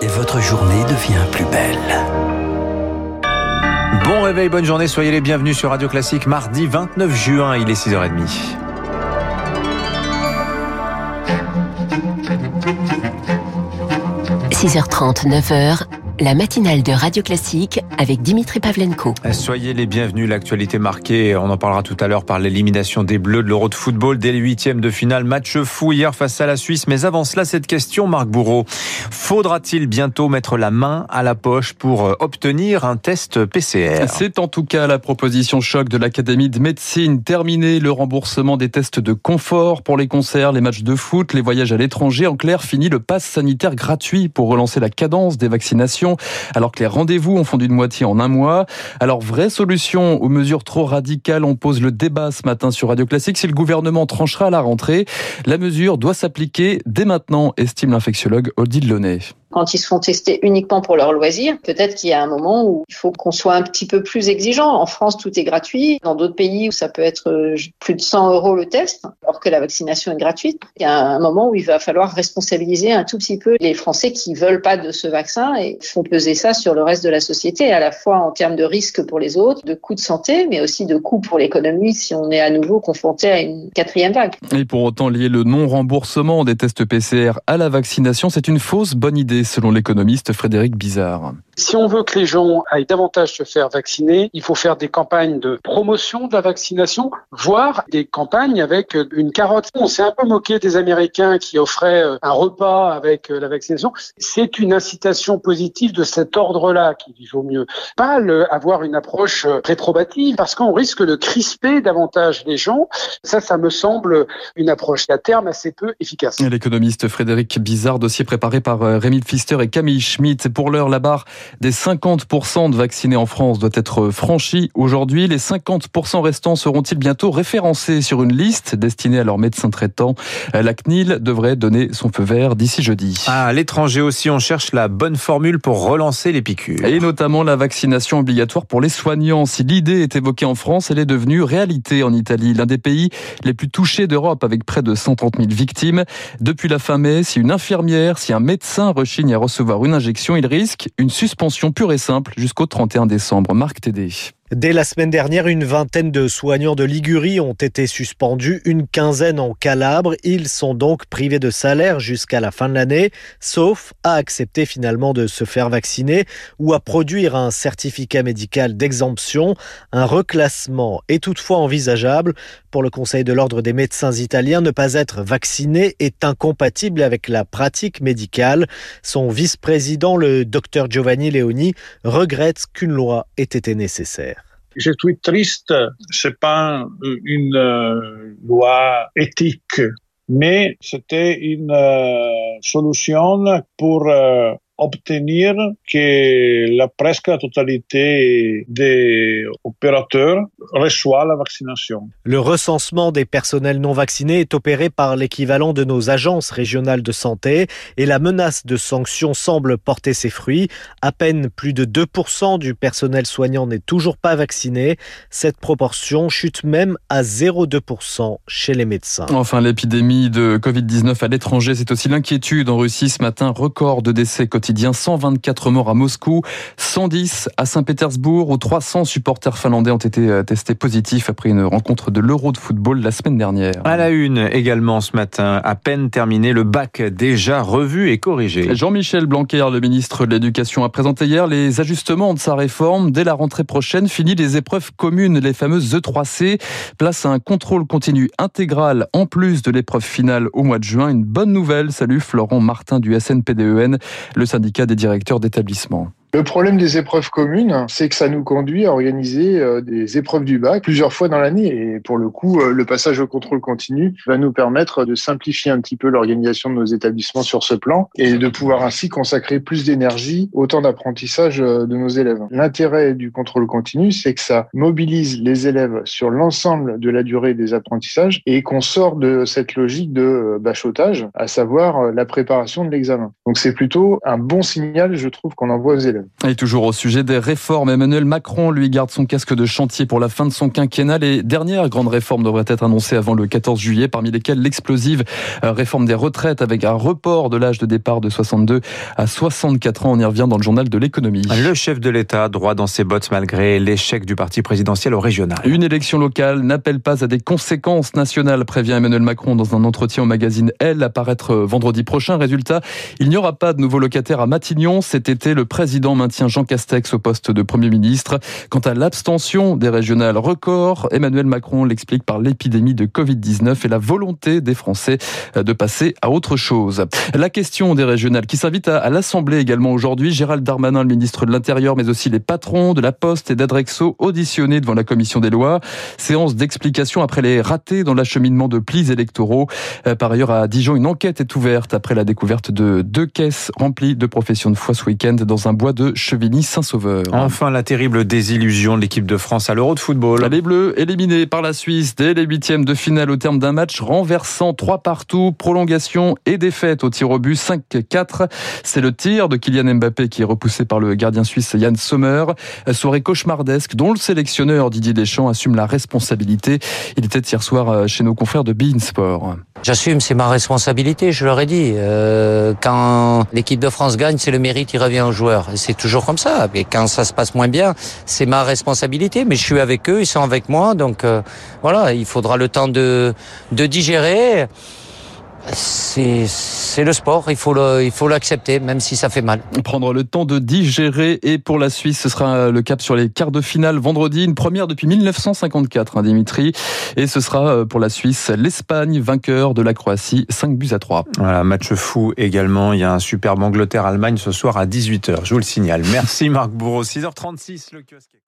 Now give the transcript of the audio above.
et votre journée devient plus belle. Bon réveil, bonne journée, soyez les bienvenus sur Radio Classique, mardi 29 juin, il est 6h30. – 6h30, 9h, la matinale de Radio Classique avec Dimitri Pavlenko. Soyez les bienvenus. L'actualité marquée, on en parlera tout à l'heure par l'élimination des Bleus de l'Euro de football dès les huitièmes de finale. Match fou hier face à la Suisse. Mais avant cela, cette question, Marc Bourreau. Faudra-t-il bientôt mettre la main à la poche pour euh, obtenir un test PCR C'est en tout cas la proposition choc de l'Académie de médecine. Terminer le remboursement des tests de confort pour les concerts, les matchs de foot, les voyages à l'étranger. En clair, fini le pass sanitaire gratuit pour relancer la cadence des vaccinations alors que les rendez-vous ont fondu de moitié en un mois. Alors, vraie solution aux mesures trop radicales On pose le débat ce matin sur Radio Classique. Si le gouvernement tranchera à la rentrée, la mesure doit s'appliquer dès maintenant, estime l'infectiologue Odile Launay quand ils se font tester uniquement pour leur loisir, peut-être qu'il y a un moment où il faut qu'on soit un petit peu plus exigeant. En France, tout est gratuit. Dans d'autres pays où ça peut être euh, plus de 100 euros le test, alors que la vaccination est gratuite, il y a un moment où il va falloir responsabiliser un tout petit peu les Français qui veulent pas de ce vaccin et font peser ça sur le reste de la société, à la fois en termes de risques pour les autres, de coûts de santé, mais aussi de coûts pour l'économie si on est à nouveau confronté à une quatrième vague. Et pour autant, lier le non-remboursement des tests PCR à la vaccination, c'est une fausse bonne idée selon l'économiste Frédéric Bizarre. Si on veut que les gens aillent davantage se faire vacciner, il faut faire des campagnes de promotion de la vaccination, voire des campagnes avec une carotte. On s'est un peu moqué des Américains qui offraient euh, un repas avec euh, la vaccination. C'est une incitation positive de cet ordre-là qu'il vaut mieux. Pas avoir une approche euh, réprobative parce qu'on risque de crisper davantage les gens. Ça, ça me semble une approche à terme assez peu efficace. L'économiste Frédéric Bizarre, dossier préparé par Rémi Pfister et Camille Schmitt. Pour l'heure, la barre des 50% de vaccinés en France doit être franchie aujourd'hui. Les 50% restants seront-ils bientôt référencés sur une liste destinée à leurs médecins traitants? La CNIL devrait donner son feu vert d'ici jeudi. À l'étranger aussi, on cherche la bonne formule pour relancer les piqûres. Et notamment la vaccination obligatoire pour les soignants. Si l'idée est évoquée en France, elle est devenue réalité en Italie, l'un des pays les plus touchés d'Europe avec près de 130 000 victimes. Depuis la fin mai, si une infirmière, si un médecin à recevoir une injection, il risque une suspension pure et simple jusqu'au 31 décembre. Marc Tédé. Dès la semaine dernière, une vingtaine de soignants de Ligurie ont été suspendus, une quinzaine en Calabre. Ils sont donc privés de salaire jusqu'à la fin de l'année, sauf à accepter finalement de se faire vacciner ou à produire un certificat médical d'exemption. Un reclassement est toutefois envisageable. Pour le Conseil de l'Ordre des médecins italiens, ne pas être vacciné est incompatible avec la pratique médicale. Son vice-président, le docteur Giovanni Leoni, regrette qu'une loi ait été nécessaire je suis triste, c'est pas une euh, loi éthique, mais c'était une euh, solution pour euh, obtenir que la presque la totalité des opérateurs reçoit la vaccination. Le recensement des personnels non vaccinés est opéré par l'équivalent de nos agences régionales de santé et la menace de sanctions semble porter ses fruits. À peine plus de 2% du personnel soignant n'est toujours pas vacciné. Cette proportion chute même à 0,2% chez les médecins. Enfin, l'épidémie de Covid-19 à l'étranger, c'est aussi l'inquiétude en Russie ce matin. Record de décès quotidiens 124 morts à Moscou, 110 à Saint-Pétersbourg, où 300 supporters finlandais ont été euh, testés positifs après une rencontre de l'Euro de football la semaine dernière. À la une également ce matin, à peine terminé, le bac déjà revu et corrigé. Jean-Michel Blanquer, le ministre de l'Éducation, a présenté hier les ajustements de sa réforme. Dès la rentrée prochaine, fini les épreuves communes, les fameuses E3C. Place à un contrôle continu intégral en plus de l'épreuve finale au mois de juin. Une bonne nouvelle. Salut Florent Martin du SNPDEN. Le syndicat des directeurs d'établissement. Le problème des épreuves communes, c'est que ça nous conduit à organiser euh, des épreuves du bac plusieurs fois dans l'année. Et pour le coup, euh, le passage au contrôle continu va nous permettre de simplifier un petit peu l'organisation de nos établissements sur ce plan et de pouvoir ainsi consacrer plus d'énergie au temps d'apprentissage euh, de nos élèves. L'intérêt du contrôle continu, c'est que ça mobilise les élèves sur l'ensemble de la durée des apprentissages et qu'on sort de cette logique de bachotage, à savoir la préparation de l'examen. Donc c'est plutôt un bon signal, je trouve, qu'on envoie aux élèves. Et toujours au sujet des réformes, Emmanuel Macron lui garde son casque de chantier pour la fin de son quinquennat. Les dernières grandes réformes devraient être annoncées avant le 14 juillet, parmi lesquelles l'explosive euh, réforme des retraites avec un report de l'âge de départ de 62 à 64 ans. On y revient dans le journal de l'économie. Le chef de l'État, droit dans ses bottes malgré l'échec du parti présidentiel au régional. Une élection locale n'appelle pas à des conséquences nationales, prévient Emmanuel Macron dans un entretien au magazine Elle, apparaître vendredi prochain. Résultat, il n'y aura pas de nouveaux locataires à Matignon. Cet été, le président maintient Jean Castex au poste de Premier ministre. Quant à l'abstention des régionales records, Emmanuel Macron l'explique par l'épidémie de Covid-19 et la volonté des Français de passer à autre chose. La question des régionales qui s'invite à, l'Assemblée également aujourd'hui. Gérald Darmanin, le ministre de l'Intérieur, mais aussi les patrons de la Poste et d'Adrexo auditionnés devant la commission des lois. Séance d'explication après les ratés dans l'acheminement de plis électoraux. Euh, par ailleurs, à Dijon, une enquête est ouverte après la découverte de deux caisses remplies de professions de foi ce week-end dans un bois de Chevigny-Saint-Sauveur. Enfin, la terrible désillusion de l'équipe de France à l'Euro de football. Les Bleus éliminés par la Suisse dès les huitièmes de finale au terme d'un match renversant trois partout, prolongation et défaite au tir au but 5-4. C'est le tir de Kylian Mbappé qui est repoussé par le gardien suisse Yann Sommer. Soirée cauchemardesque dont le sélectionneur Didier Deschamps assume la responsabilité. Il était hier soir euh, chez nos confrères de Bein Sport. J'assume, c'est ma responsabilité, je leur ai dit. Euh, quand l'équipe de France gagne, c'est le mérite, il revient aux joueurs. C'est toujours comme ça. Et quand ça se passe moins bien, c'est ma responsabilité. Mais je suis avec eux, ils sont avec moi. Donc euh, voilà, il faudra le temps de, de digérer c'est le sport, il faut le, il faut l'accepter, même si ça fait mal. Prendre le temps de digérer et pour la Suisse, ce sera le cap sur les quarts de finale vendredi, une première depuis 1954, hein, Dimitri, et ce sera euh, pour la Suisse l'Espagne vainqueur de la Croatie, 5 buts à 3. Voilà, match fou également. Il y a un superbe Angleterre-Allemagne ce soir à 18h. Je vous le signale. Merci Marc Bourreau. 6h36 le kiosque.